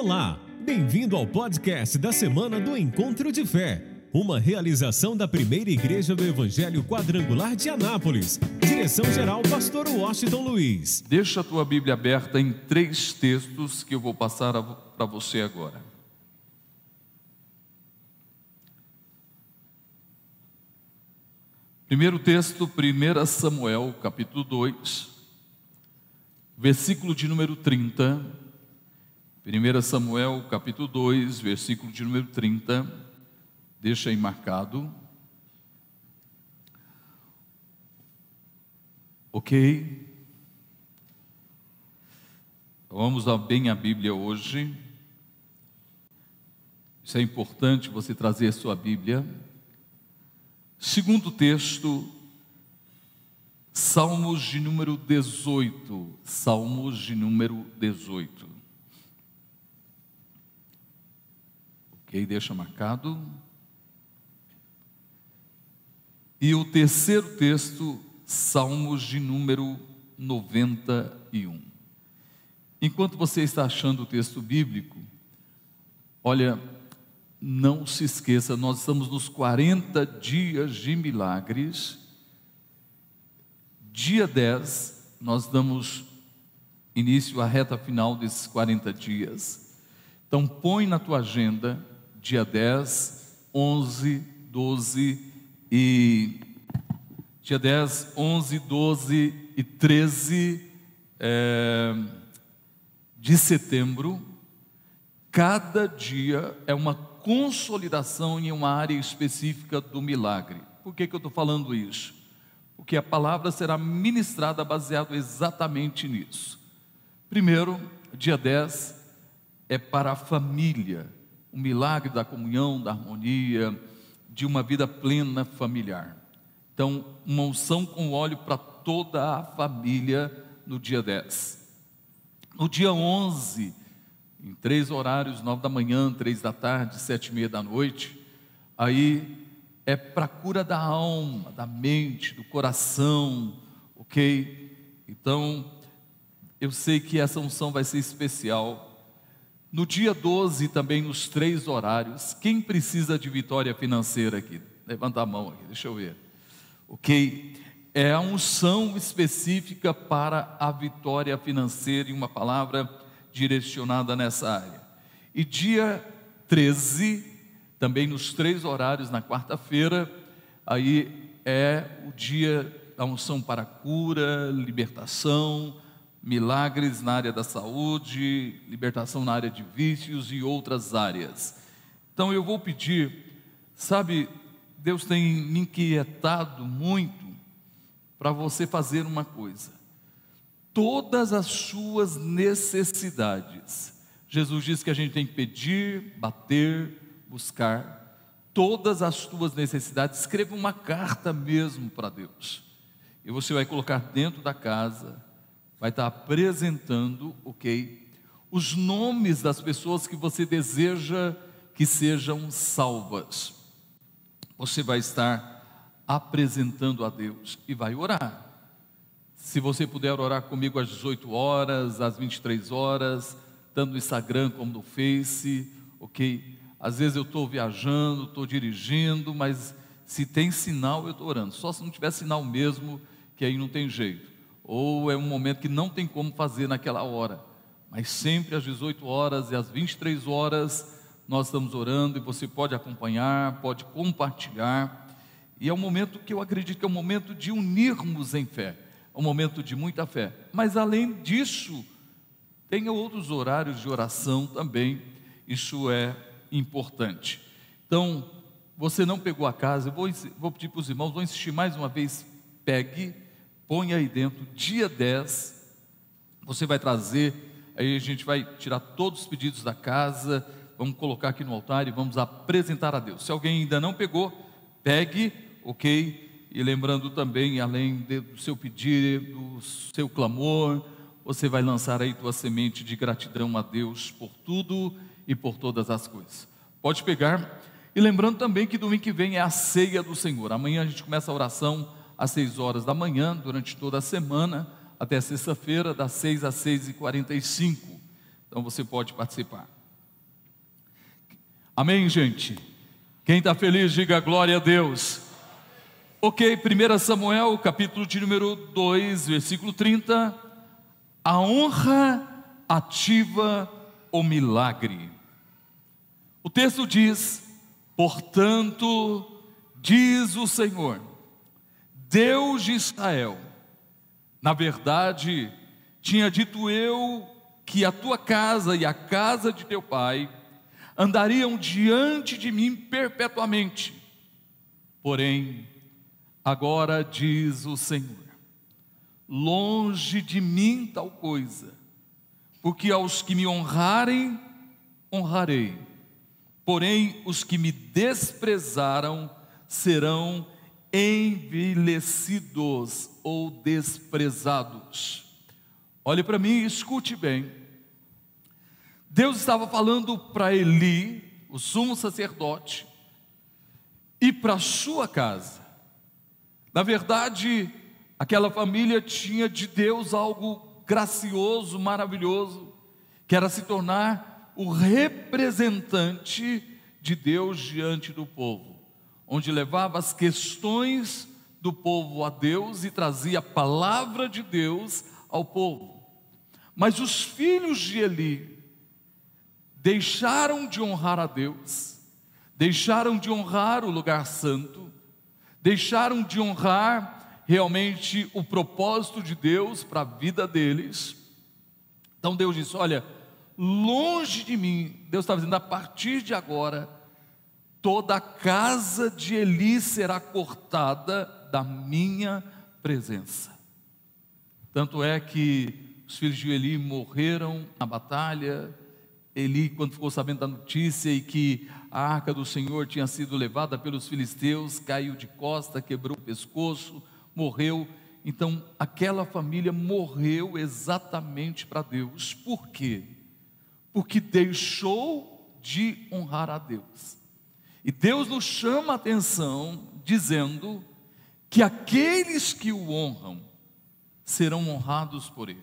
Olá, bem-vindo ao podcast da semana do Encontro de Fé, uma realização da primeira igreja do Evangelho Quadrangular de Anápolis. Direção-geral, Pastor Washington Luiz. Deixa a tua Bíblia aberta em três textos que eu vou passar para você agora. Primeiro texto, 1 Samuel, capítulo 2, versículo de número 30 1 Samuel capítulo 2, versículo de número 30, deixa aí marcado. Ok? Vamos bem a Bíblia hoje. Isso é importante você trazer a sua Bíblia. Segundo texto, Salmos de número 18. Salmos de número 18. Ok, deixa marcado. E o terceiro texto, Salmos de número 91. Enquanto você está achando o texto bíblico, olha, não se esqueça, nós estamos nos 40 dias de milagres. Dia 10, nós damos início à reta final desses 40 dias. Então põe na tua agenda dia 10, 11, 12 e. Dia 10, 11, 12 e 13 é, de setembro. Cada dia é uma consolidação em uma área específica do milagre. Por que, que eu estou falando isso? Porque a palavra será ministrada baseado exatamente nisso. Primeiro, dia 10 é para a família o milagre da comunhão, da harmonia, de uma vida plena familiar. Então, uma unção com óleo para toda a família no dia 10. No dia 11, em três horários, nove da manhã, três da tarde, sete e meia da noite, aí é para cura da alma, da mente, do coração, ok? Então, eu sei que essa unção vai ser especial, no dia 12, também nos três horários, quem precisa de vitória financeira aqui? Levanta a mão aqui, deixa eu ver. Ok? É a unção específica para a vitória financeira e uma palavra direcionada nessa área. E dia 13, também nos três horários, na quarta-feira, aí é o dia da unção para cura, libertação, milagres na área da saúde, libertação na área de vícios e outras áreas. Então eu vou pedir, sabe, Deus tem me inquietado muito para você fazer uma coisa. Todas as suas necessidades. Jesus diz que a gente tem que pedir, bater, buscar. Todas as tuas necessidades. Escreva uma carta mesmo para Deus. E você vai colocar dentro da casa vai estar apresentando, ok, os nomes das pessoas que você deseja que sejam salvas. Você vai estar apresentando a Deus e vai orar. Se você puder orar comigo às 18 horas, às 23 horas, tanto no Instagram como no Face, ok? Às vezes eu estou viajando, estou dirigindo, mas se tem sinal eu estou orando. Só se não tiver sinal mesmo, que aí não tem jeito ou é um momento que não tem como fazer naquela hora, mas sempre às 18 horas e às 23 horas nós estamos orando e você pode acompanhar, pode compartilhar. E é um momento que eu acredito que é um momento de unirmos em fé, é um momento de muita fé. Mas além disso, tem outros horários de oração também, isso é importante. Então, você não pegou a casa, eu vou, vou pedir para os irmãos, vou insistir mais uma vez, pegue põe aí dentro, dia 10, você vai trazer, aí a gente vai tirar todos os pedidos da casa, vamos colocar aqui no altar e vamos apresentar a Deus. Se alguém ainda não pegou, pegue, ok? E lembrando também, além do seu pedido, do seu clamor, você vai lançar aí tua semente de gratidão a Deus por tudo e por todas as coisas. Pode pegar. E lembrando também que domingo que vem é a ceia do Senhor. Amanhã a gente começa a oração às 6 horas da manhã, durante toda a semana, até sexta-feira, das 6 às 6 e 45 Então você pode participar. Amém, gente? Quem está feliz, diga glória a Deus. Ok, 1 Samuel, capítulo de número 2, versículo 30. A honra ativa o milagre. O texto diz: Portanto, diz o Senhor, Deus de Israel, na verdade, tinha dito eu que a tua casa e a casa de teu pai andariam diante de mim perpetuamente. Porém, agora diz o Senhor: longe de mim tal coisa, porque aos que me honrarem, honrarei, porém os que me desprezaram serão envelhecidos ou desprezados. Olhe para mim e escute bem. Deus estava falando para Eli, o sumo sacerdote, e para sua casa. Na verdade, aquela família tinha de Deus algo gracioso, maravilhoso, que era se tornar o representante de Deus diante do povo, onde levava as questões do povo a Deus e trazia a palavra de Deus ao povo. Mas os filhos de Eli, deixaram de honrar a Deus, deixaram de honrar o lugar santo, deixaram de honrar realmente o propósito de Deus para a vida deles. Então Deus disse: Olha, longe de mim, Deus estava dizendo, a partir de agora, toda a casa de Eli será cortada da minha presença. Tanto é que os filhos de Eli morreram na batalha, Eli, quando ficou sabendo da notícia e que a arca do Senhor tinha sido levada pelos filisteus, caiu de costa, quebrou o pescoço, morreu. Então, aquela família morreu exatamente para Deus. Por quê? Porque deixou de honrar a Deus. E Deus nos chama a atenção dizendo que aqueles que o honram serão honrados por Ele.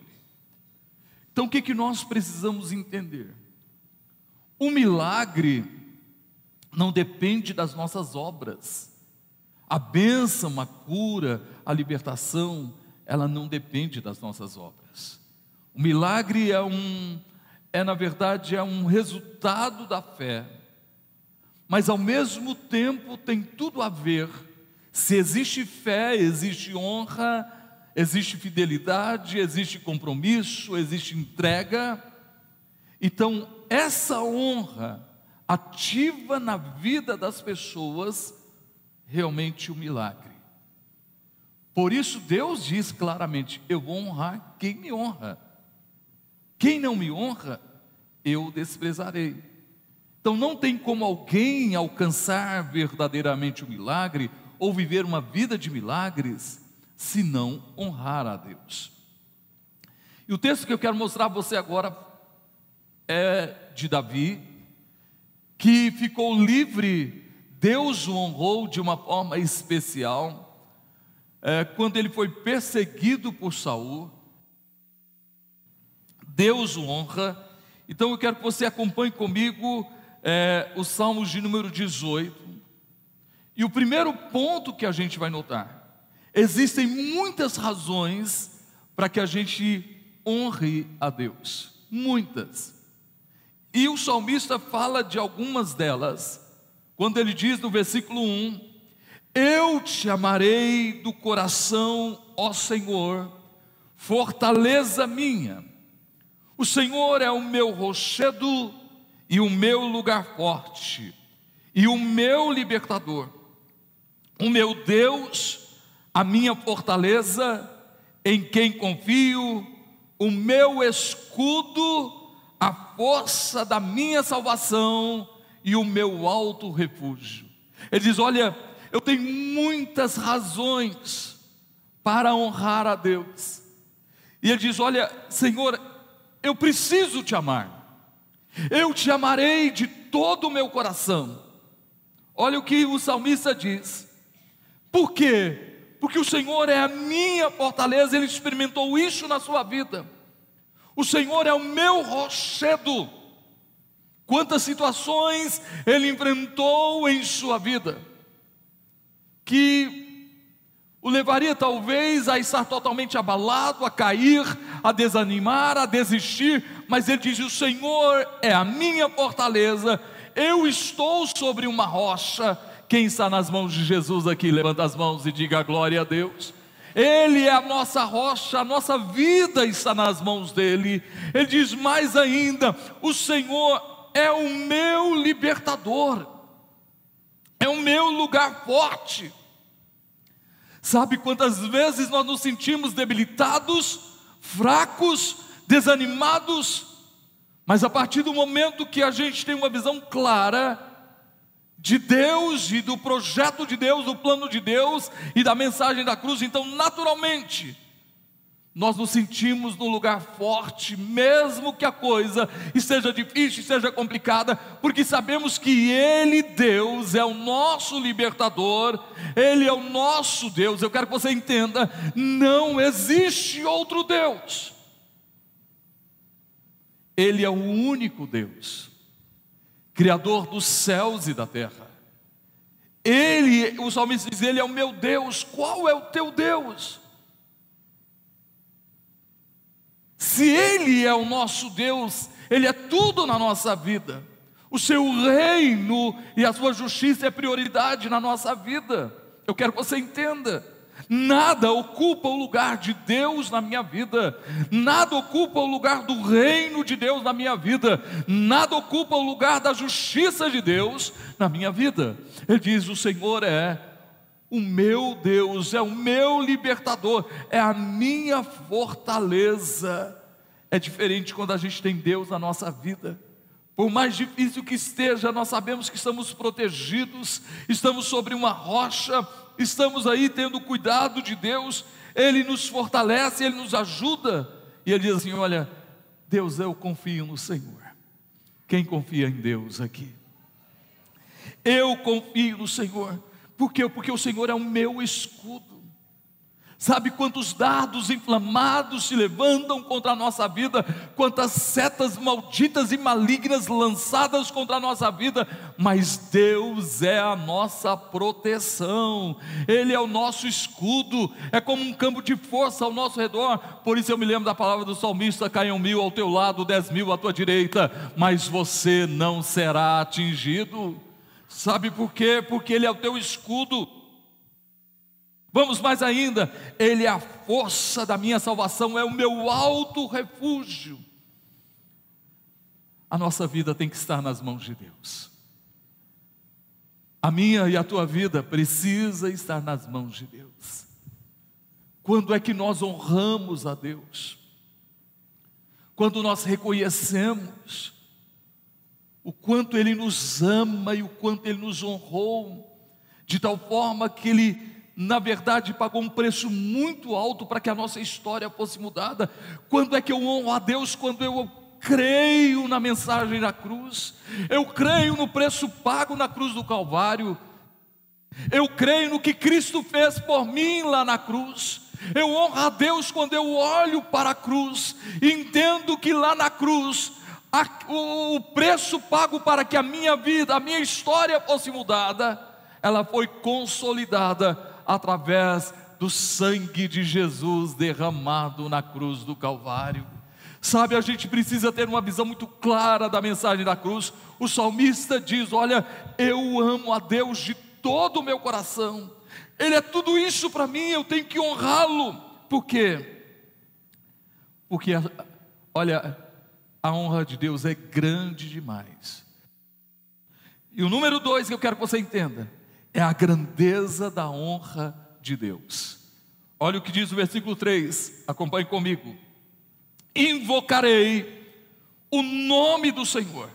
Então, o que, que nós precisamos entender? O milagre não depende das nossas obras. A bênção, a cura, a libertação, ela não depende das nossas obras. O milagre é um é na verdade é um resultado da fé. Mas ao mesmo tempo tem tudo a ver. Se existe fé, existe honra, existe fidelidade, existe compromisso, existe entrega. Então, essa honra ativa na vida das pessoas realmente o um milagre. Por isso, Deus diz claramente: Eu vou honrar quem me honra. Quem não me honra, eu desprezarei. Então, não tem como alguém alcançar verdadeiramente o milagre ou viver uma vida de milagres se não honrar a Deus. E o texto que eu quero mostrar a você agora é de Davi, que ficou livre, Deus o honrou de uma forma especial, é, quando ele foi perseguido por Saul, Deus o honra. Então eu quero que você acompanhe comigo é, os Salmos de número 18. E o primeiro ponto que a gente vai notar: existem muitas razões para que a gente honre a Deus, muitas. E o salmista fala de algumas delas, quando ele diz no versículo 1: Eu te amarei do coração, ó Senhor, fortaleza minha. O Senhor é o meu rochedo e o meu lugar forte, e o meu libertador, o meu Deus, a minha fortaleza, em quem confio, o meu escudo a força da minha salvação e o meu alto refúgio. Ele diz: Olha, eu tenho muitas razões para honrar a Deus. E ele diz: Olha, Senhor, eu preciso te amar. Eu te amarei de todo o meu coração. Olha o que o salmista diz. Por quê? Porque o Senhor é a minha fortaleza, ele experimentou isso na sua vida. O Senhor é o meu rochedo. Quantas situações ele enfrentou em sua vida que o levaria talvez a estar totalmente abalado, a cair, a desanimar, a desistir, mas ele diz: O Senhor é a minha fortaleza, eu estou sobre uma rocha. Quem está nas mãos de Jesus aqui, levanta as mãos e diga glória a Deus. Ele é a nossa rocha, a nossa vida está nas mãos dele. Ele diz mais ainda: O Senhor é o meu libertador, é o meu lugar forte. Sabe quantas vezes nós nos sentimos debilitados, fracos, desanimados, mas a partir do momento que a gente tem uma visão clara de Deus e do projeto de Deus, do plano de Deus e da mensagem da cruz, então naturalmente nós nos sentimos no lugar forte, mesmo que a coisa esteja difícil, esteja complicada, porque sabemos que Ele, Deus, é o nosso libertador, Ele é o nosso Deus. Eu quero que você entenda: não existe outro Deus, Ele é o único Deus, Criador dos céus e da terra. Ele, o salmista diz: Ele é o meu Deus, qual é o teu Deus? Se Ele é o nosso Deus, Ele é tudo na nossa vida. O seu reino e a sua justiça é prioridade na nossa vida. Eu quero que você entenda. Nada ocupa o lugar de Deus na minha vida, nada ocupa o lugar do reino de Deus na minha vida, nada ocupa o lugar da justiça de Deus na minha vida. Ele diz: O Senhor é o meu Deus, é o meu libertador, é a minha fortaleza. É diferente quando a gente tem Deus na nossa vida. Por mais difícil que esteja, nós sabemos que estamos protegidos, estamos sobre uma rocha, estamos aí tendo cuidado de Deus, Ele nos fortalece, Ele nos ajuda. E Ele diz assim: Olha, Deus, eu confio no Senhor. Quem confia em Deus aqui? Eu confio no Senhor. Por quê? Porque o Senhor é o meu escudo. Sabe quantos dardos inflamados se levantam contra a nossa vida, quantas setas malditas e malignas lançadas contra a nossa vida, mas Deus é a nossa proteção, Ele é o nosso escudo, é como um campo de força ao nosso redor. Por isso eu me lembro da palavra do salmista: caiam mil ao teu lado, dez mil à tua direita, mas você não será atingido. Sabe por quê? Porque Ele é o teu escudo. Vamos mais ainda, Ele é a força da minha salvação, é o meu alto refúgio. A nossa vida tem que estar nas mãos de Deus. A minha e a tua vida precisa estar nas mãos de Deus. Quando é que nós honramos a Deus? Quando nós reconhecemos o quanto Ele nos ama e o quanto Ele nos honrou, de tal forma que Ele, na verdade, pagou um preço muito alto para que a nossa história fosse mudada. Quando é que eu honro a Deus? Quando eu creio na mensagem da cruz, eu creio no preço pago na cruz do Calvário, eu creio no que Cristo fez por mim lá na cruz. Eu honro a Deus quando eu olho para a cruz, entendo que lá na cruz a, o, o preço pago para que a minha vida, a minha história fosse mudada, ela foi consolidada através do sangue de Jesus derramado na cruz do Calvário. Sabe, a gente precisa ter uma visão muito clara da mensagem da cruz. O salmista diz: Olha, eu amo a Deus de todo o meu coração, Ele é tudo isso para mim, eu tenho que honrá-lo. Por quê? Porque, olha, a honra de Deus é grande demais. E o número dois que eu quero que você entenda é a grandeza da honra de Deus. Olha o que diz o versículo 3, acompanhe comigo. Invocarei o nome do Senhor,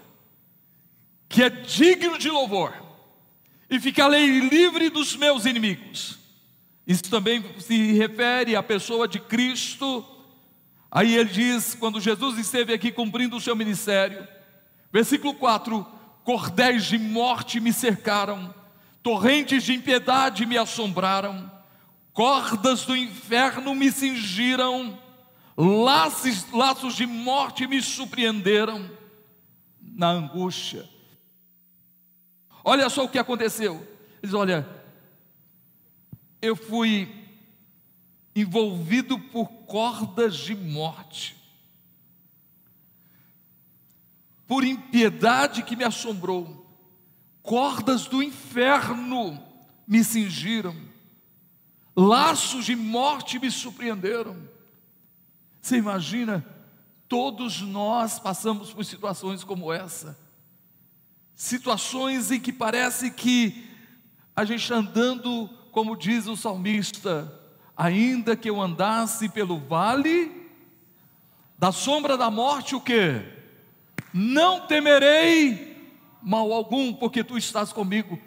que é digno de louvor, e ficarei livre dos meus inimigos. Isso também se refere à pessoa de Cristo Aí ele diz, quando Jesus esteve aqui cumprindo o seu ministério, versículo 4: Cordéis de morte me cercaram, torrentes de impiedade me assombraram, cordas do inferno me cingiram, laços, laços de morte me surpreenderam. na angústia. Olha só o que aconteceu. Diz: Olha, eu fui envolvido por cordas de morte, por impiedade que me assombrou, cordas do inferno me cingiram, laços de morte me surpreenderam. Você imagina? Todos nós passamos por situações como essa, situações em que parece que a gente andando, como diz o salmista, ainda que eu andasse pelo vale da sombra da morte, o que? Não temerei mal algum, porque tu estás comigo.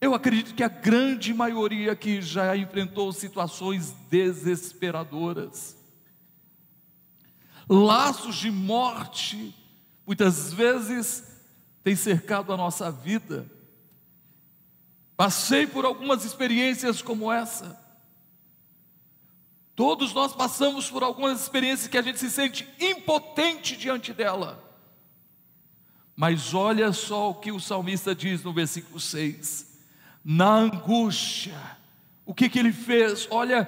Eu acredito que a grande maioria aqui já enfrentou situações desesperadoras. Laços de morte, muitas vezes, têm cercado a nossa vida. Passei por algumas experiências como essa. Todos nós passamos por algumas experiências que a gente se sente impotente diante dela. Mas olha só o que o salmista diz no versículo 6: na angústia. O que, que ele fez? Olha,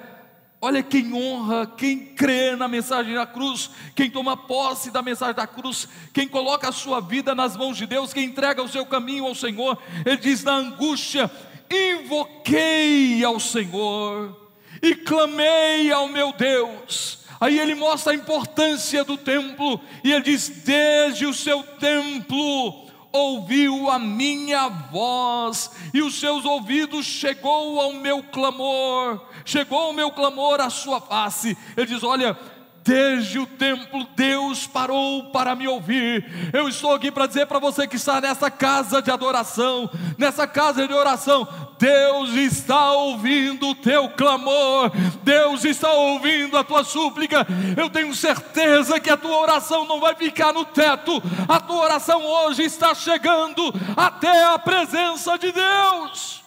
olha quem honra, quem crê na mensagem da cruz, quem toma posse da mensagem da cruz, quem coloca a sua vida nas mãos de Deus, quem entrega o seu caminho ao Senhor. Ele diz: na angústia, invoquei ao Senhor e clamei ao meu Deus. Aí ele mostra a importância do templo, e ele diz: desde o seu templo ouviu a minha voz, e os seus ouvidos chegou ao meu clamor, chegou o meu clamor à sua face. Ele diz: Olha, Desde o templo, Deus parou para me ouvir. Eu estou aqui para dizer para você que está nessa casa de adoração, nessa casa de oração, Deus está ouvindo o teu clamor, Deus está ouvindo a tua súplica. Eu tenho certeza que a tua oração não vai ficar no teto, a tua oração hoje está chegando até a presença de Deus.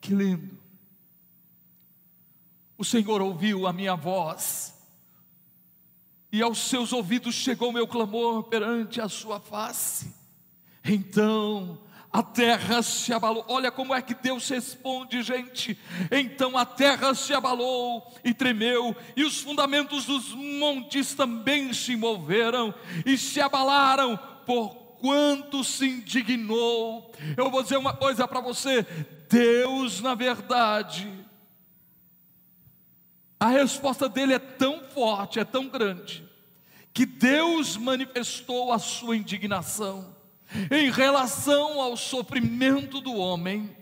Que lindo. O Senhor ouviu a minha voz, e aos seus ouvidos chegou meu clamor perante a sua face. Então a terra se abalou. Olha como é que Deus responde, gente. Então a terra se abalou e tremeu, e os fundamentos dos montes também se moveram e se abalaram, por quanto se indignou. Eu vou dizer uma coisa para você: Deus, na verdade, a resposta dele é tão forte, é tão grande, que Deus manifestou a sua indignação em relação ao sofrimento do homem.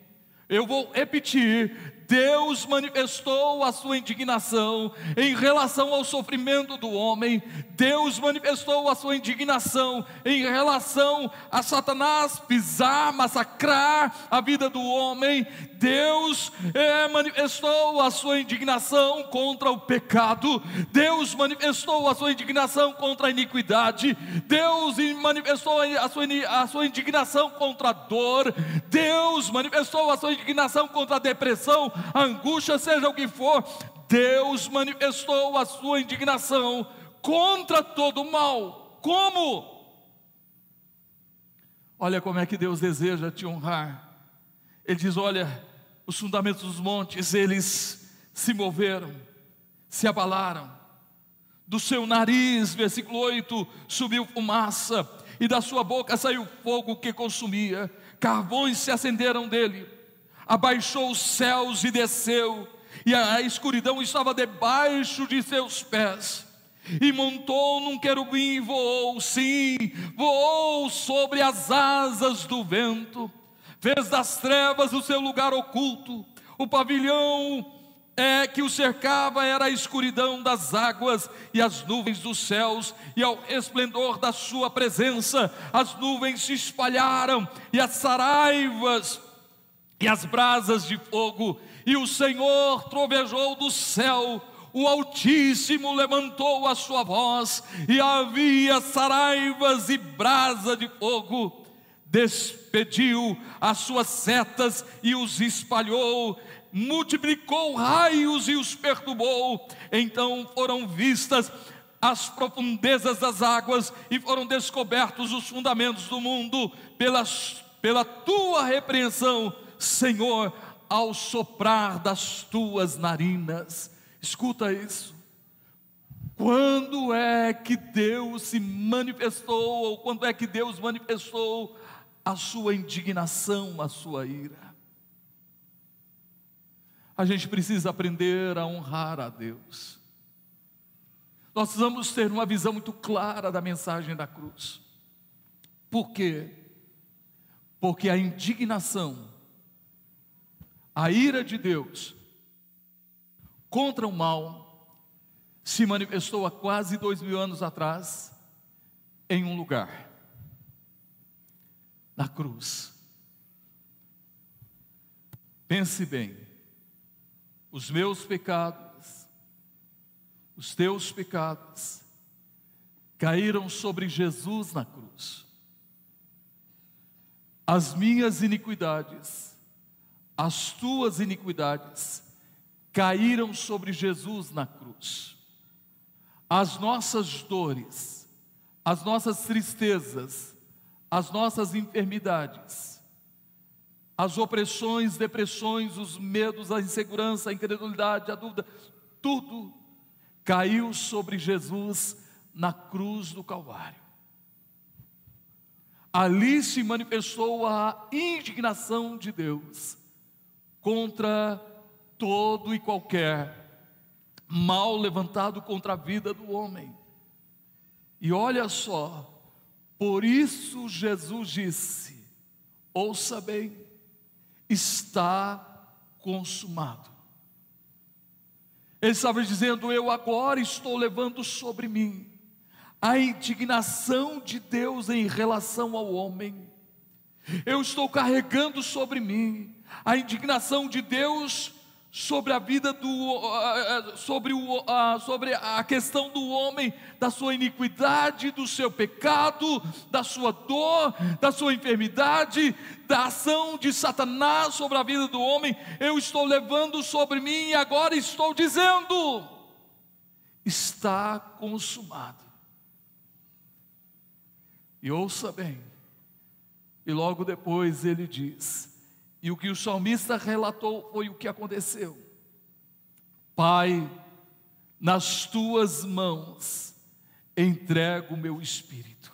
Eu vou repetir: Deus manifestou a sua indignação em relação ao sofrimento do homem, Deus manifestou a sua indignação em relação a Satanás pisar, massacrar a vida do homem, Deus é, manifestou a sua indignação contra o pecado, Deus manifestou a sua indignação contra a iniquidade, Deus manifestou a sua, a sua indignação contra a dor, Deus manifestou a sua indignação contra a depressão, a angústia, seja o que for, Deus manifestou a sua indignação contra todo o mal. Como? Olha como é que Deus deseja te honrar. Ele diz: Olha, os fundamentos dos montes, eles se moveram, se abalaram. Do seu nariz, versículo 8, subiu fumaça, e da sua boca saiu fogo que consumia, carvões se acenderam dele abaixou os céus e desceu, e a escuridão estava debaixo de seus pés. E montou num querubim e voou, sim, voou sobre as asas do vento, fez das trevas o seu lugar oculto, o pavilhão é que o cercava era a escuridão das águas e as nuvens dos céus, e ao esplendor da sua presença, as nuvens se espalharam e as saraivas e as brasas de fogo, e o Senhor trovejou do céu, o Altíssimo levantou a sua voz, e havia saraivas e brasa de fogo, despediu as suas setas e os espalhou, multiplicou raios e os perturbou, então foram vistas as profundezas das águas e foram descobertos os fundamentos do mundo pela, pela tua repreensão, Senhor, ao soprar das tuas narinas. Escuta isso. Quando é que Deus se manifestou, ou quando é que Deus manifestou a sua indignação, a sua ira? A gente precisa aprender a honrar a Deus. Nós precisamos ter uma visão muito clara da mensagem da cruz. Por quê? Porque a indignação, a ira de Deus contra o mal, se manifestou há quase dois mil anos atrás, em um lugar, na cruz. Pense bem, os meus pecados, os teus pecados, caíram sobre Jesus na cruz. As minhas iniquidades, as tuas iniquidades, caíram sobre Jesus na cruz. As nossas dores, as nossas tristezas, as nossas enfermidades, as opressões, depressões, os medos, a insegurança, a incredulidade, a dúvida, tudo caiu sobre Jesus na cruz do Calvário. Ali se manifestou a indignação de Deus contra todo e qualquer mal levantado contra a vida do homem. E olha só, por isso Jesus disse: ouça bem, está consumado. Ele estava dizendo: Eu agora estou levando sobre mim a indignação de Deus em relação ao homem. Eu estou carregando sobre mim a indignação de Deus sobre a vida do sobre, o, sobre a questão do homem, da sua iniquidade, do seu pecado, da sua dor, da sua enfermidade, da ação de Satanás sobre a vida do homem, eu estou levando sobre mim e agora estou dizendo: está consumado. E ouça bem, e logo depois ele diz: e o que o salmista relatou foi o que aconteceu. Pai, nas tuas mãos entrego o meu espírito.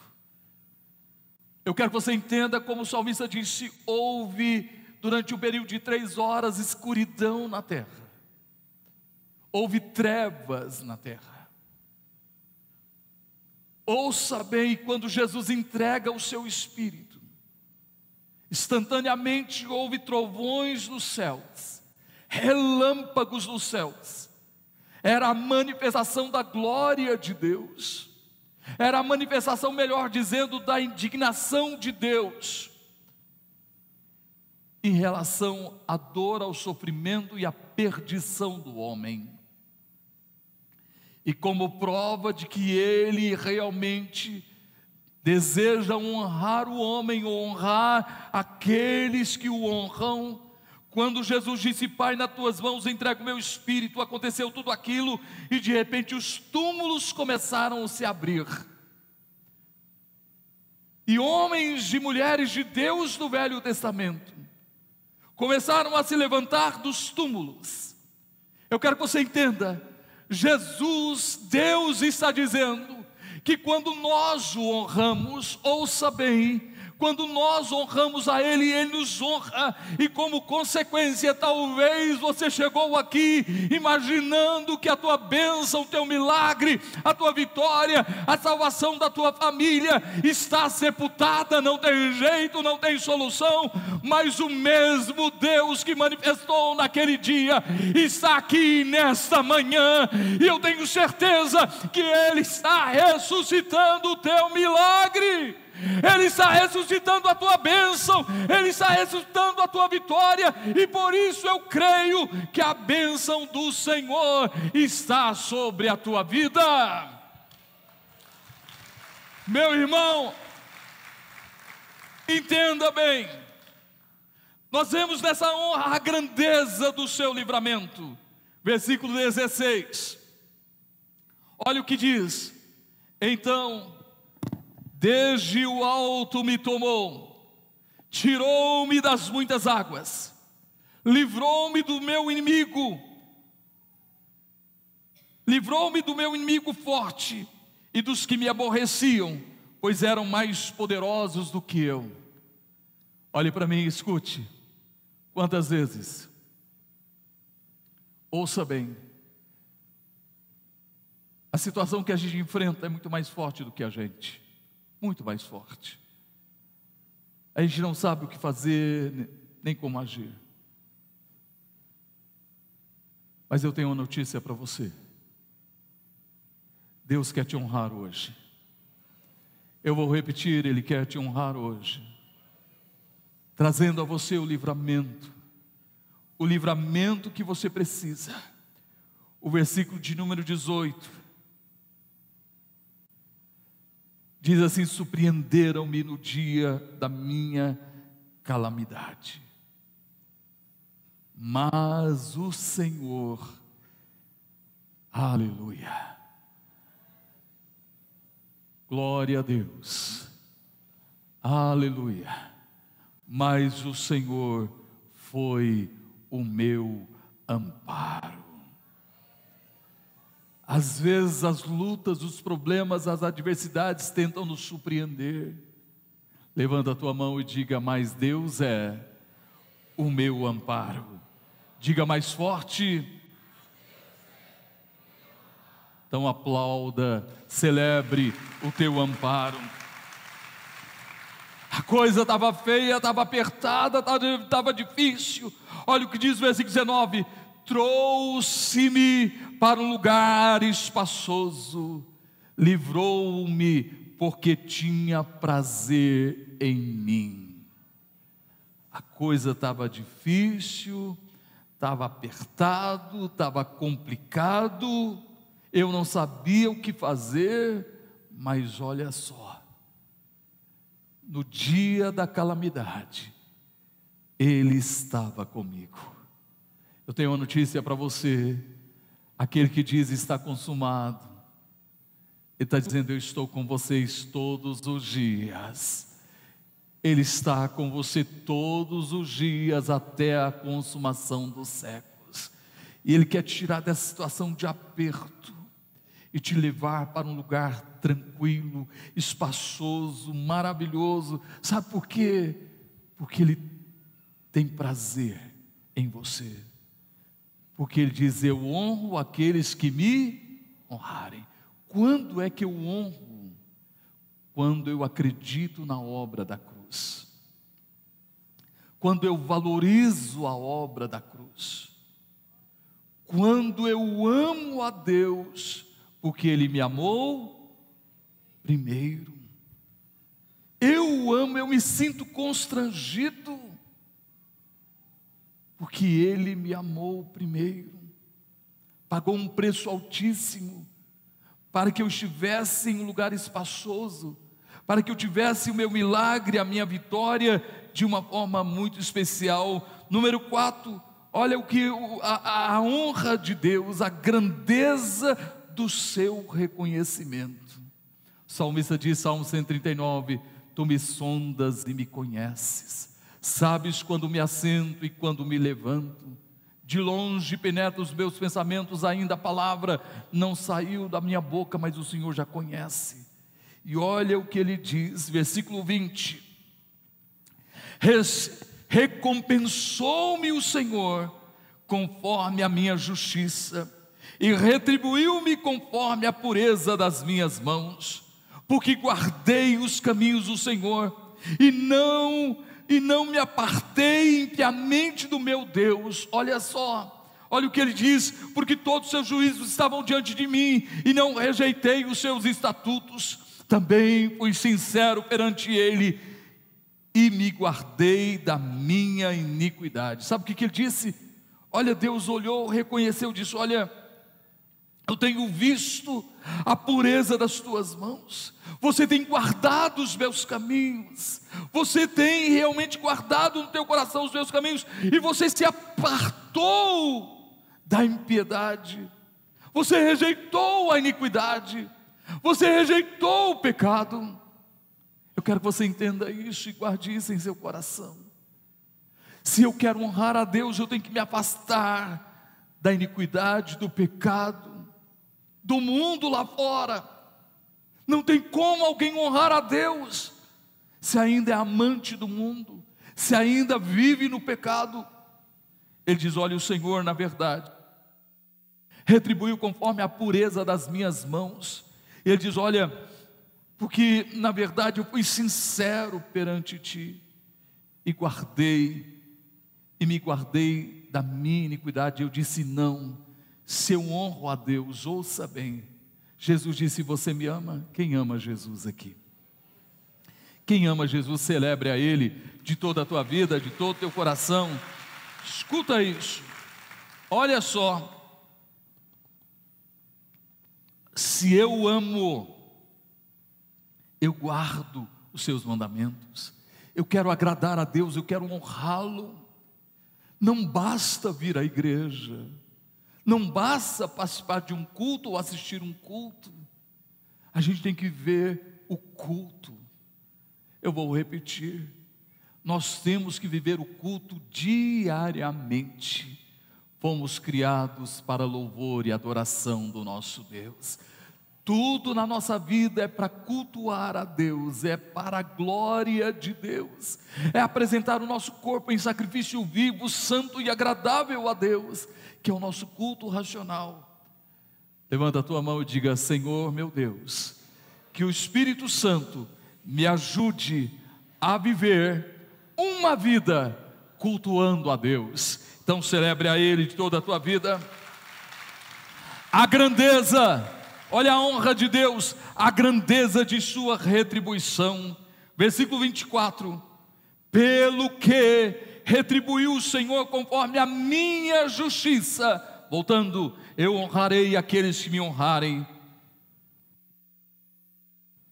Eu quero que você entenda como o salmista disse: houve durante o período de três horas escuridão na terra, houve trevas na terra. Ouça bem, quando Jesus entrega o seu espírito, Instantaneamente houve trovões nos céus, relâmpagos nos céus. Era a manifestação da glória de Deus. Era a manifestação, melhor dizendo, da indignação de Deus em relação à dor, ao sofrimento e à perdição do homem. E como prova de que ele realmente deseja honrar o homem, honrar aqueles que o honram. Quando Jesus disse: Pai, nas tuas mãos entrego o meu espírito, aconteceu tudo aquilo e de repente os túmulos começaram a se abrir. E homens e mulheres de Deus do Velho Testamento começaram a se levantar dos túmulos. Eu quero que você entenda: Jesus, Deus está dizendo, que quando nós o honramos, ouça bem, quando nós honramos a Ele, Ele nos honra, e como consequência, talvez você chegou aqui imaginando que a tua bênção, o teu milagre, a tua vitória, a salvação da tua família está sepultada, não tem jeito, não tem solução, mas o mesmo Deus que manifestou naquele dia está aqui nesta manhã, e eu tenho certeza que Ele está ressuscitando o teu milagre. Ele está ressuscitando a tua bênção, Ele está ressuscitando a tua vitória, e por isso eu creio que a bênção do Senhor está sobre a tua vida. Meu irmão, entenda bem, nós vemos nessa honra a grandeza do seu livramento, versículo 16. Olha o que diz: Então, desde o alto me tomou, tirou-me das muitas águas, livrou-me do meu inimigo, livrou-me do meu inimigo forte e dos que me aborreciam, pois eram mais poderosos do que eu. Olhe para mim e escute. Quantas vezes? Ouça bem. A situação que a gente enfrenta é muito mais forte do que a gente. Muito mais forte. A gente não sabe o que fazer, nem como agir. Mas eu tenho uma notícia para você. Deus quer te honrar hoje. Eu vou repetir, Ele quer te honrar hoje, trazendo a você o livramento, o livramento que você precisa. O versículo de número 18 diz assim: Surpreenderam-me no dia da minha calamidade, mas o Senhor, aleluia, Glória a Deus. Aleluia. Mas o Senhor foi o meu amparo. Às vezes as lutas, os problemas, as adversidades tentam nos surpreender. Levanta a tua mão e diga: Mas Deus é o meu amparo. Diga mais forte: então aplauda, celebre o teu amparo. A coisa estava feia, estava apertada, estava difícil. Olha o que diz o versículo 19: trouxe-me para um lugar espaçoso, livrou-me, porque tinha prazer em mim. A coisa estava difícil, estava apertado, estava complicado, eu não sabia o que fazer, mas olha só, no dia da calamidade, Ele estava comigo. Eu tenho uma notícia para você, aquele que diz está consumado, Ele está dizendo: Eu estou com vocês todos os dias. Ele está com você todos os dias até a consumação dos séculos. E Ele quer tirar dessa situação de aperto e te levar para um lugar tranquilo, espaçoso, maravilhoso. Sabe por quê? Porque Ele tem prazer em você. Porque Ele diz: Eu honro aqueles que me honrarem. Quando é que eu honro? Quando eu acredito na obra da cruz. Quando eu valorizo a obra da cruz. Quando eu amo a Deus porque Ele me amou primeiro. Eu amo, eu me sinto constrangido, porque Ele me amou primeiro, pagou um preço altíssimo, para que eu estivesse em um lugar espaçoso, para que eu tivesse o meu milagre, a minha vitória, de uma forma muito especial. Número 4, olha o que a, a honra de Deus, a grandeza do seu reconhecimento. O salmista diz, Salmo 139: Tu me sondas e me conheces, sabes quando me assento e quando me levanto. De longe penetra os meus pensamentos, ainda a palavra não saiu da minha boca, mas o Senhor já conhece. E olha o que ele diz, versículo 20: Recompensou-me o Senhor conforme a minha justiça e retribuiu-me conforme a pureza das minhas mãos, porque guardei os caminhos do Senhor e não e não me apartei impiamente do meu Deus. Olha só, Olha o que ele diz: porque todos os seus juízos estavam diante de mim, e não rejeitei os seus estatutos, também fui sincero perante ele, e me guardei da minha iniquidade. Sabe o que, que ele disse? Olha, Deus olhou, reconheceu disso: olha, eu tenho visto a pureza das tuas mãos, você tem guardado os meus caminhos, você tem realmente guardado no teu coração os meus caminhos, e você se apartou da impiedade, você rejeitou a iniquidade, Você rejeitou o pecado. Eu quero que você entenda isso e guarde isso em seu coração. Se eu quero honrar a Deus, eu tenho que me afastar da iniquidade, do pecado, do mundo lá fora. Não tem como alguém honrar a Deus se ainda é amante do mundo, se ainda vive no pecado. Ele diz: Olha, o Senhor, na verdade, retribuiu conforme a pureza das minhas mãos. Ele diz: Olha, porque na verdade eu fui sincero perante ti e guardei, e me guardei da minha iniquidade. Eu disse: Não, se eu honro a Deus, ouça bem. Jesus disse: Você me ama? Quem ama Jesus aqui? Quem ama Jesus, celebre a Ele de toda a tua vida, de todo o teu coração. Escuta isso, olha só. Se eu amo, eu guardo os seus mandamentos, eu quero agradar a Deus, eu quero honrá-lo. Não basta vir à igreja, não basta participar de um culto ou assistir um culto, a gente tem que ver o culto. Eu vou repetir, nós temos que viver o culto diariamente. Fomos criados para louvor e adoração do nosso Deus. Tudo na nossa vida é para cultuar a Deus, é para a glória de Deus, é apresentar o nosso corpo em sacrifício vivo, santo e agradável a Deus, que é o nosso culto racional. Levanta a tua mão e diga: Senhor meu Deus, que o Espírito Santo me ajude a viver uma vida cultuando a Deus. Então celebre a Ele de toda a tua vida. A grandeza Olha a honra de Deus, a grandeza de sua retribuição. Versículo 24: Pelo que retribuiu o Senhor conforme a minha justiça. Voltando, eu honrarei aqueles que me honrarem,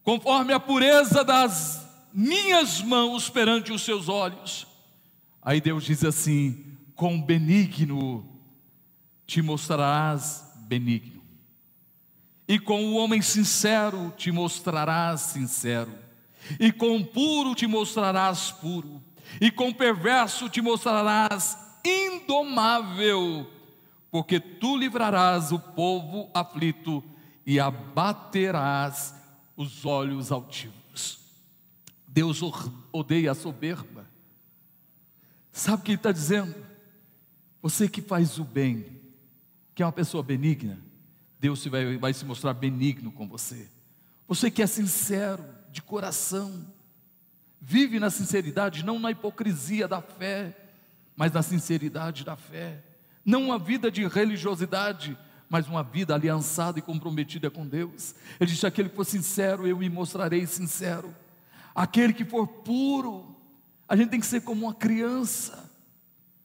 conforme a pureza das minhas mãos perante os seus olhos. Aí Deus diz assim: com benigno te mostrarás benigno e com o homem sincero te mostrarás sincero, e com o puro te mostrarás puro, e com perverso te mostrarás indomável, porque tu livrarás o povo aflito e abaterás os olhos altivos. Deus odeia a soberba. Sabe o que ele está dizendo? Você que faz o bem, que é uma pessoa benigna, Deus vai, vai se mostrar benigno com você. Você que é sincero, de coração, vive na sinceridade, não na hipocrisia da fé, mas na sinceridade da fé. Não uma vida de religiosidade, mas uma vida aliançada e comprometida com Deus. Ele disse: aquele que for sincero, eu me mostrarei sincero. Aquele que for puro, a gente tem que ser como uma criança.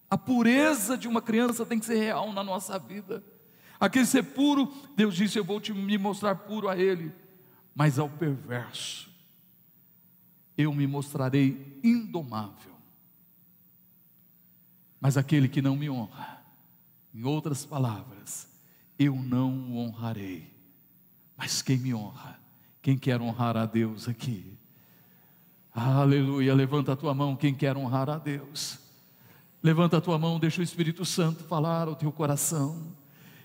A pureza de uma criança tem que ser real na nossa vida. Aquele ser puro, Deus disse: Eu vou te me mostrar puro a ele, mas ao perverso, eu me mostrarei indomável. Mas aquele que não me honra, em outras palavras, eu não o honrarei. Mas quem me honra? Quem quer honrar a Deus aqui? Aleluia, levanta a tua mão, quem quer honrar a Deus. Levanta a tua mão, deixa o Espírito Santo falar ao teu coração.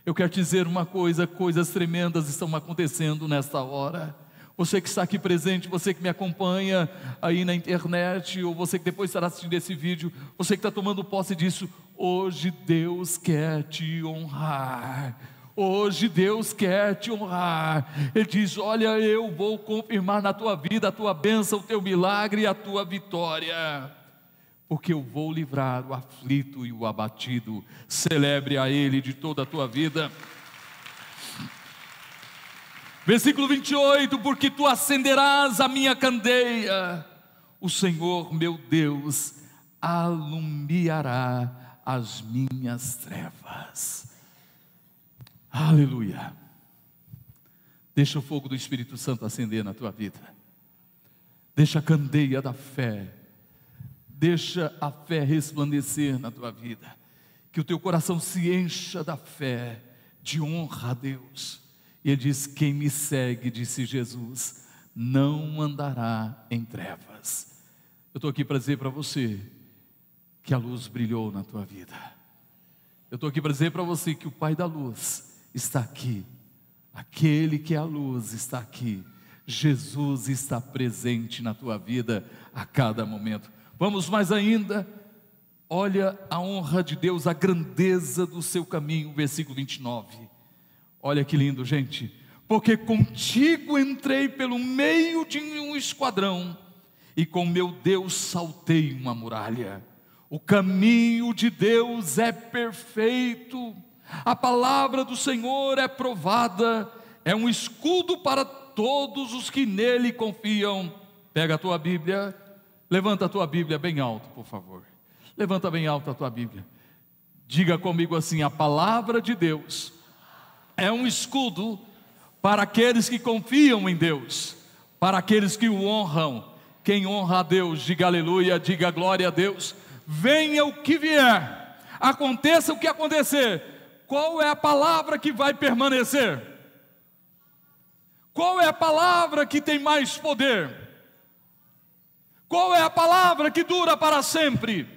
Eu quero te dizer uma coisa: coisas tremendas estão acontecendo nesta hora. Você que está aqui presente, você que me acompanha aí na internet, ou você que depois estará assistindo esse vídeo, você que está tomando posse disso, hoje Deus quer te honrar. Hoje Deus quer te honrar. Ele diz: Olha, eu vou confirmar na tua vida a tua bênção, o teu milagre e a tua vitória porque eu vou livrar o aflito e o abatido. Celebre a Ele de toda a tua vida. Versículo 28: Porque tu acenderás a minha candeia, o Senhor meu Deus alumiará as minhas trevas. Aleluia. Deixa o fogo do Espírito Santo acender na tua vida. Deixa a candeia da fé Deixa a fé resplandecer na tua vida. Que o teu coração se encha da fé, de honra a Deus. E ele diz: Quem me segue, disse Jesus, não andará em trevas. Eu estou aqui para dizer para você que a luz brilhou na tua vida. Eu estou aqui para dizer para você que o Pai da luz está aqui. Aquele que é a luz está aqui. Jesus está presente na tua vida a cada momento. Vamos mais ainda. Olha a honra de Deus, a grandeza do seu caminho, versículo 29. Olha que lindo, gente. Porque contigo entrei pelo meio de um esquadrão, e com meu Deus saltei uma muralha. O caminho de Deus é perfeito, a palavra do Senhor é provada, é um escudo para todos os que nele confiam. Pega a tua Bíblia, levanta a tua Bíblia bem alto, por favor. Levanta bem alto a tua Bíblia. Diga comigo assim: a palavra de Deus é um escudo para aqueles que confiam em Deus, para aqueles que o honram. Quem honra a Deus, diga aleluia, diga glória a Deus venha o que vier, aconteça o que acontecer, qual é a palavra que vai permanecer? Qual é a palavra que tem mais poder? Qual é a palavra que dura para sempre?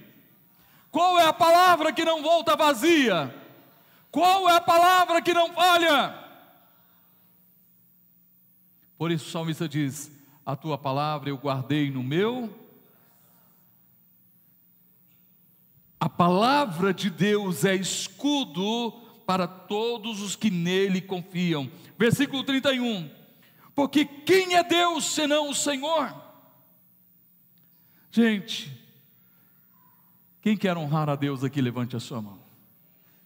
Qual é a palavra que não volta vazia? Qual é a palavra que não falha? Por isso o salmista diz: A tua palavra eu guardei no meu A palavra de Deus é escudo para todos os que nele confiam. Versículo 31. Porque quem é Deus senão o Senhor? Gente, quem quer honrar a Deus aqui, levante a sua mão.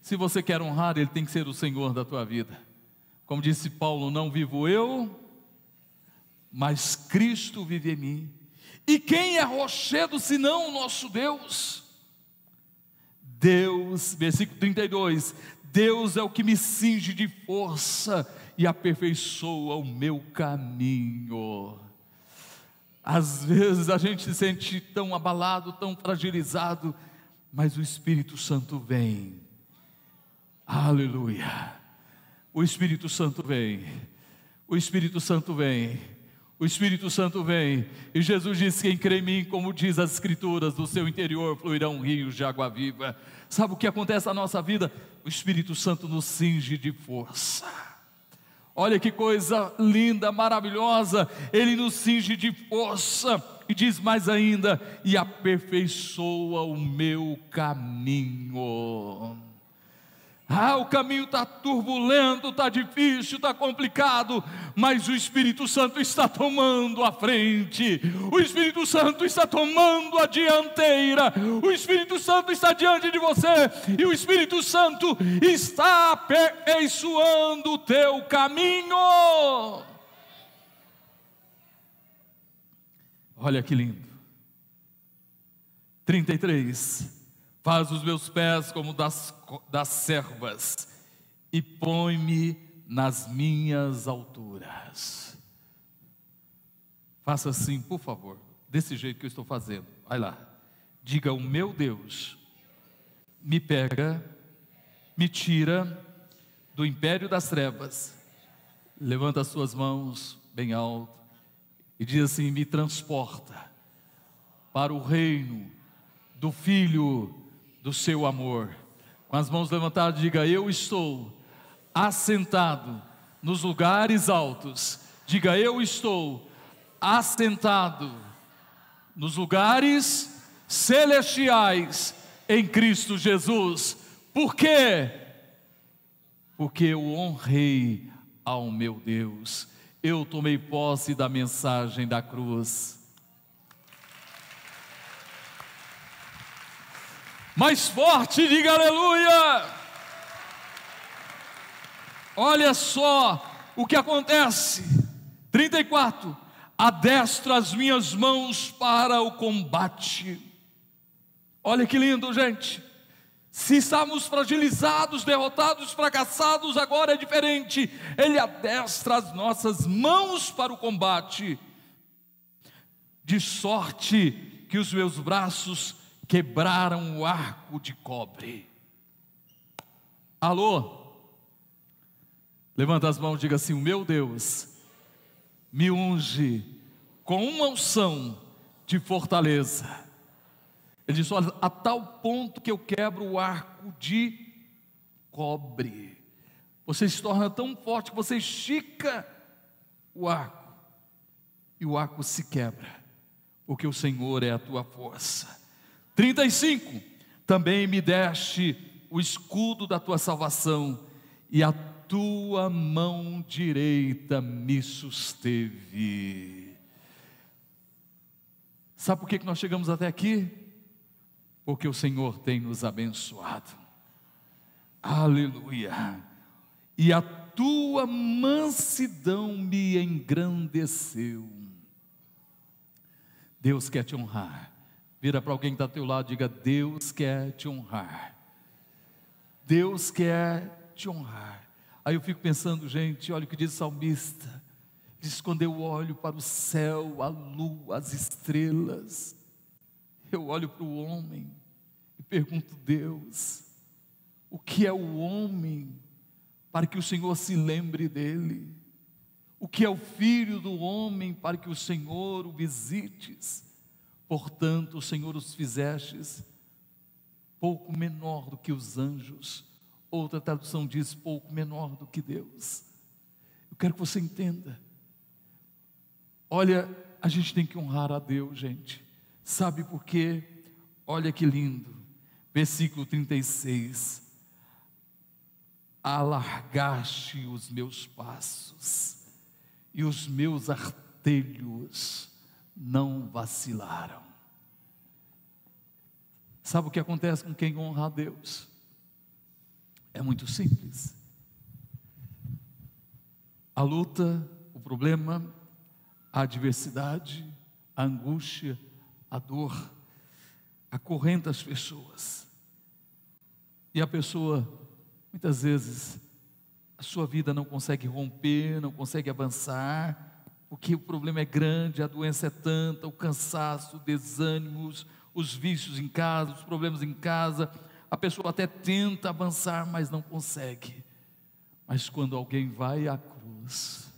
Se você quer honrar, Ele tem que ser o Senhor da tua vida. Como disse Paulo, não vivo eu, mas Cristo vive em mim. E quem é rochedo senão o nosso Deus? Deus, versículo 32, Deus é o que me cinge de força e aperfeiçoa o meu caminho. Às vezes a gente se sente tão abalado, tão fragilizado, mas o Espírito Santo vem. Aleluia. O Espírito Santo vem. O Espírito Santo vem o Espírito Santo vem, e Jesus diz: Quem crê em mim, como diz as Escrituras, do seu interior fluirão rios de água viva. Sabe o que acontece na nossa vida? O Espírito Santo nos cinge de força. Olha que coisa linda, maravilhosa, ele nos cinge de força, e diz mais ainda: e aperfeiçoa o meu caminho. Ah, o caminho está turbulento, está difícil, está complicado, mas o Espírito Santo está tomando a frente, o Espírito Santo está tomando a dianteira, o Espírito Santo está diante de você, e o Espírito Santo está aperfeiçoando o teu caminho. Olha que lindo. 33. Faz os meus pés como das, das servas e põe-me nas minhas alturas. Faça assim, por favor, desse jeito que eu estou fazendo. Vai lá. Diga: O meu Deus me pega, me tira do império das trevas, levanta as suas mãos bem alto e diz assim: Me transporta para o reino do Filho do seu amor. Com as mãos levantadas, diga: Eu estou assentado nos lugares altos. Diga: Eu estou assentado nos lugares celestiais em Cristo Jesus. Por quê? Porque eu honrei ao meu Deus. Eu tomei posse da mensagem da cruz. Mais forte, diga aleluia. Olha só o que acontece. 34. Adestro as minhas mãos para o combate. Olha que lindo, gente. Se estamos fragilizados, derrotados, fracassados, agora é diferente. Ele adestra as nossas mãos para o combate, de sorte que os meus braços quebraram o arco de cobre. Alô? Levanta as mãos e diga assim: O meu Deus me unge com uma unção de fortaleza. Ele diz: Olha, a tal ponto que eu quebro o arco de cobre. Você se torna tão forte que você estica o arco e o arco se quebra, porque o Senhor é a tua força. 35. Também me deste o escudo da tua salvação e a tua mão direita me susteve. Sabe por que nós chegamos até aqui? Porque o Senhor tem nos abençoado. Aleluia. E a tua mansidão me engrandeceu. Deus quer te honrar. Vira para alguém que está ao teu lado e diga: Deus quer te honrar. Deus quer te honrar. Aí eu fico pensando, gente, olha o que diz o salmista. Diz: quando eu olho para o céu, a lua, as estrelas, eu olho para o homem e pergunto, Deus, o que é o homem para que o Senhor se lembre dele? O que é o filho do homem para que o Senhor o visites? Portanto, o Senhor os fizestes pouco menor do que os anjos Outra tradução diz pouco menor do que Deus. Eu quero que você entenda. Olha, a gente tem que honrar a Deus, gente. Sabe por quê? Olha que lindo. Versículo 36. Alargaste os meus passos, e os meus artelhos não vacilaram. Sabe o que acontece com quem honra a Deus? É muito simples. A luta, o problema, a adversidade, a angústia, a dor, acorrenta as pessoas. E a pessoa, muitas vezes, a sua vida não consegue romper, não consegue avançar, porque o problema é grande, a doença é tanta, o cansaço, o desânimo, os vícios em casa, os problemas em casa, a pessoa até tenta avançar, mas não consegue. Mas quando alguém vai à cruz,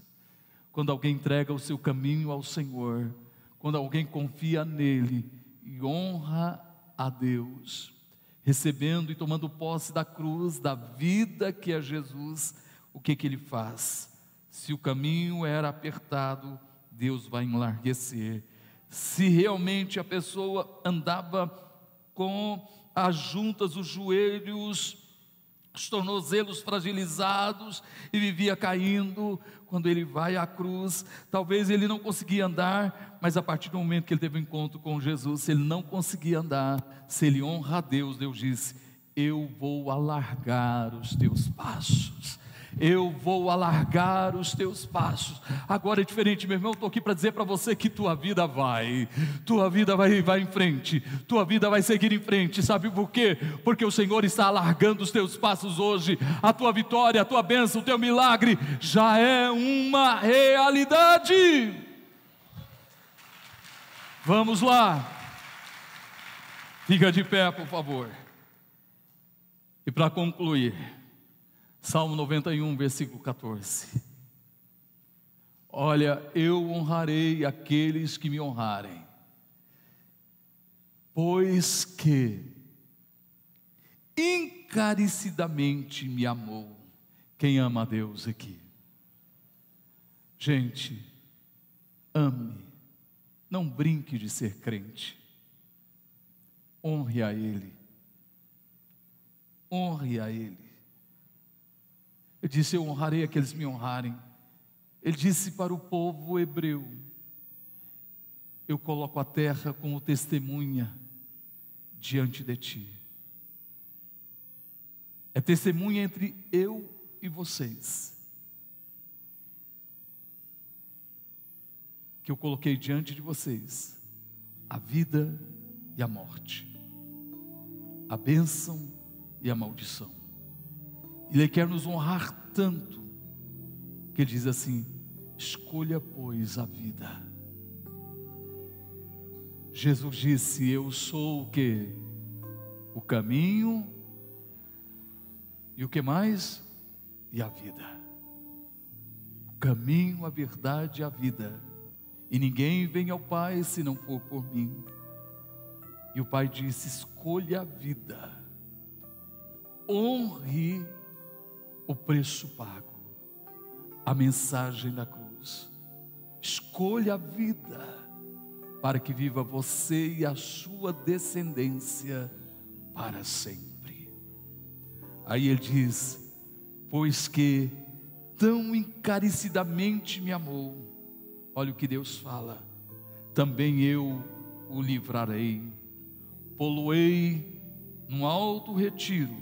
quando alguém entrega o seu caminho ao Senhor, quando alguém confia nele e honra a Deus, recebendo e tomando posse da cruz, da vida que é Jesus, o que, que ele faz? Se o caminho era apertado, Deus vai enlarguecer. Se realmente a pessoa andava com as juntas, os joelhos, os tornozelos fragilizados e vivia caindo. Quando ele vai à cruz, talvez ele não conseguia andar, mas a partir do momento que ele teve um encontro com Jesus, se ele não conseguia andar, se ele honra a Deus, Deus disse: Eu vou alargar os teus passos eu vou alargar os teus passos. Agora é diferente, meu irmão, estou aqui para dizer para você que tua vida vai, tua vida vai, vai em frente, tua vida vai seguir em frente, sabe por quê? Porque o Senhor está alargando os teus passos hoje, a tua vitória, a tua bênção, o teu milagre já é uma realidade. Vamos lá, fica de pé, por favor. E para concluir, Salmo 91, versículo 14. Olha, eu honrarei aqueles que me honrarem, pois que encarecidamente me amou. Quem ama a Deus aqui? Gente, ame, não brinque de ser crente, honre a Ele, honre a Ele. Ele disse: Eu honrarei aqueles que me honrarem. Ele disse para o povo hebreu: Eu coloco a terra como testemunha diante de ti. É testemunha entre eu e vocês. Que eu coloquei diante de vocês a vida e a morte, a bênção e a maldição. Ele quer nos honrar tanto, que ele diz assim: escolha, pois, a vida. Jesus disse: Eu sou o que? O caminho, e o que mais? E a vida. caminho, a verdade e a vida. E ninguém vem ao Pai se não for por mim. E o Pai disse: escolha a vida, honre o preço pago, a mensagem da cruz. Escolha a vida para que viva você e a sua descendência para sempre. Aí ele diz: Pois que tão encarecidamente me amou, olha o que Deus fala, também eu o livrarei, poloei num alto retiro,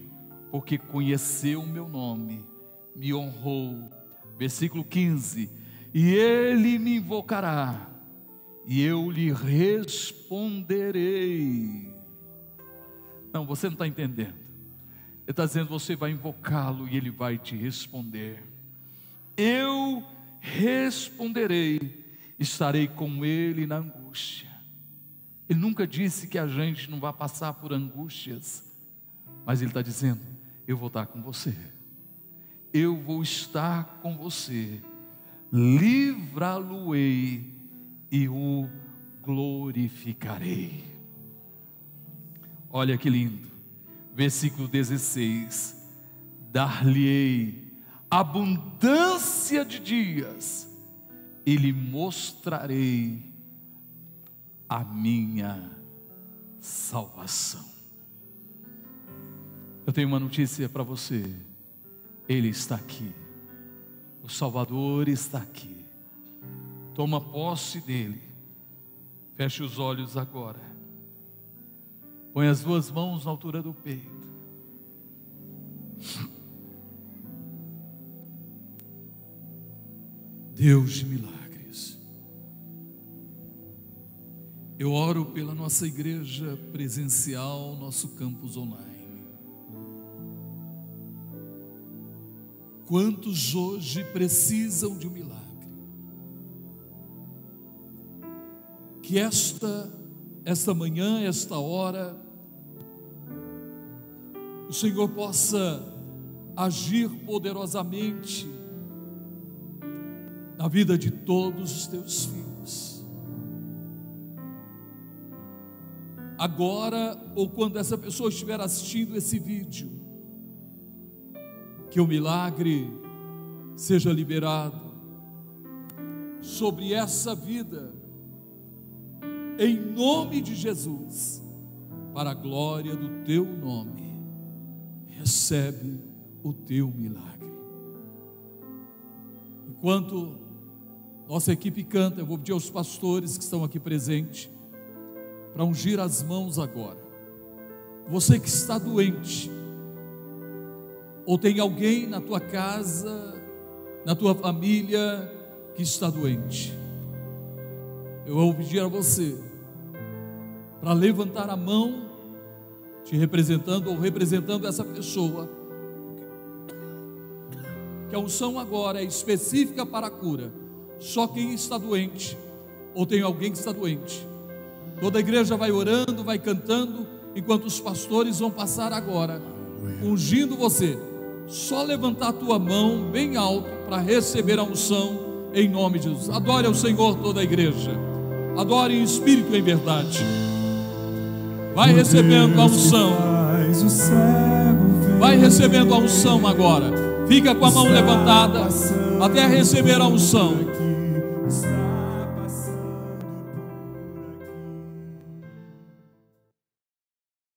porque conheceu o meu nome, me honrou. Versículo 15: E ele me invocará e eu lhe responderei. Não, você não está entendendo. Ele está dizendo: você vai invocá-lo e ele vai te responder. Eu responderei, estarei com ele na angústia. Ele nunca disse que a gente não vai passar por angústias, mas ele está dizendo: eu vou estar com você, eu vou estar com você, livrá-lo-ei e o glorificarei. Olha que lindo, versículo 16: Dar-lhe-ei abundância de dias, e lhe mostrarei a minha salvação. Eu tenho uma notícia para você, Ele está aqui, o Salvador está aqui. Toma posse dele. Feche os olhos agora. Põe as duas mãos na altura do peito. Deus de milagres. Eu oro pela nossa igreja presencial, nosso campus online. Quantos hoje precisam de um milagre? que esta esta manhã, esta hora, o Senhor possa agir poderosamente na vida de todos os teus filhos. Agora, ou quando essa pessoa estiver assistindo esse vídeo, que o milagre seja liberado sobre essa vida em nome de Jesus, para a glória do teu nome, recebe o teu milagre. Enquanto nossa equipe canta, eu vou pedir aos pastores que estão aqui presentes para ungir as mãos agora. Você que está doente, ou tem alguém na tua casa, na tua família que está doente eu vou pedir a você para levantar a mão, te representando ou representando essa pessoa. Que a unção agora é específica para a cura. Só quem está doente, ou tem alguém que está doente. Toda a igreja vai orando, vai cantando, enquanto os pastores vão passar agora, ungindo você. Só levantar a tua mão bem alto para receber a unção em nome de Jesus. Adore ao Senhor toda a igreja. Adore em espírito e em verdade. Vai recebendo a unção. Vai recebendo a unção agora. Fica com a mão levantada até receber a unção.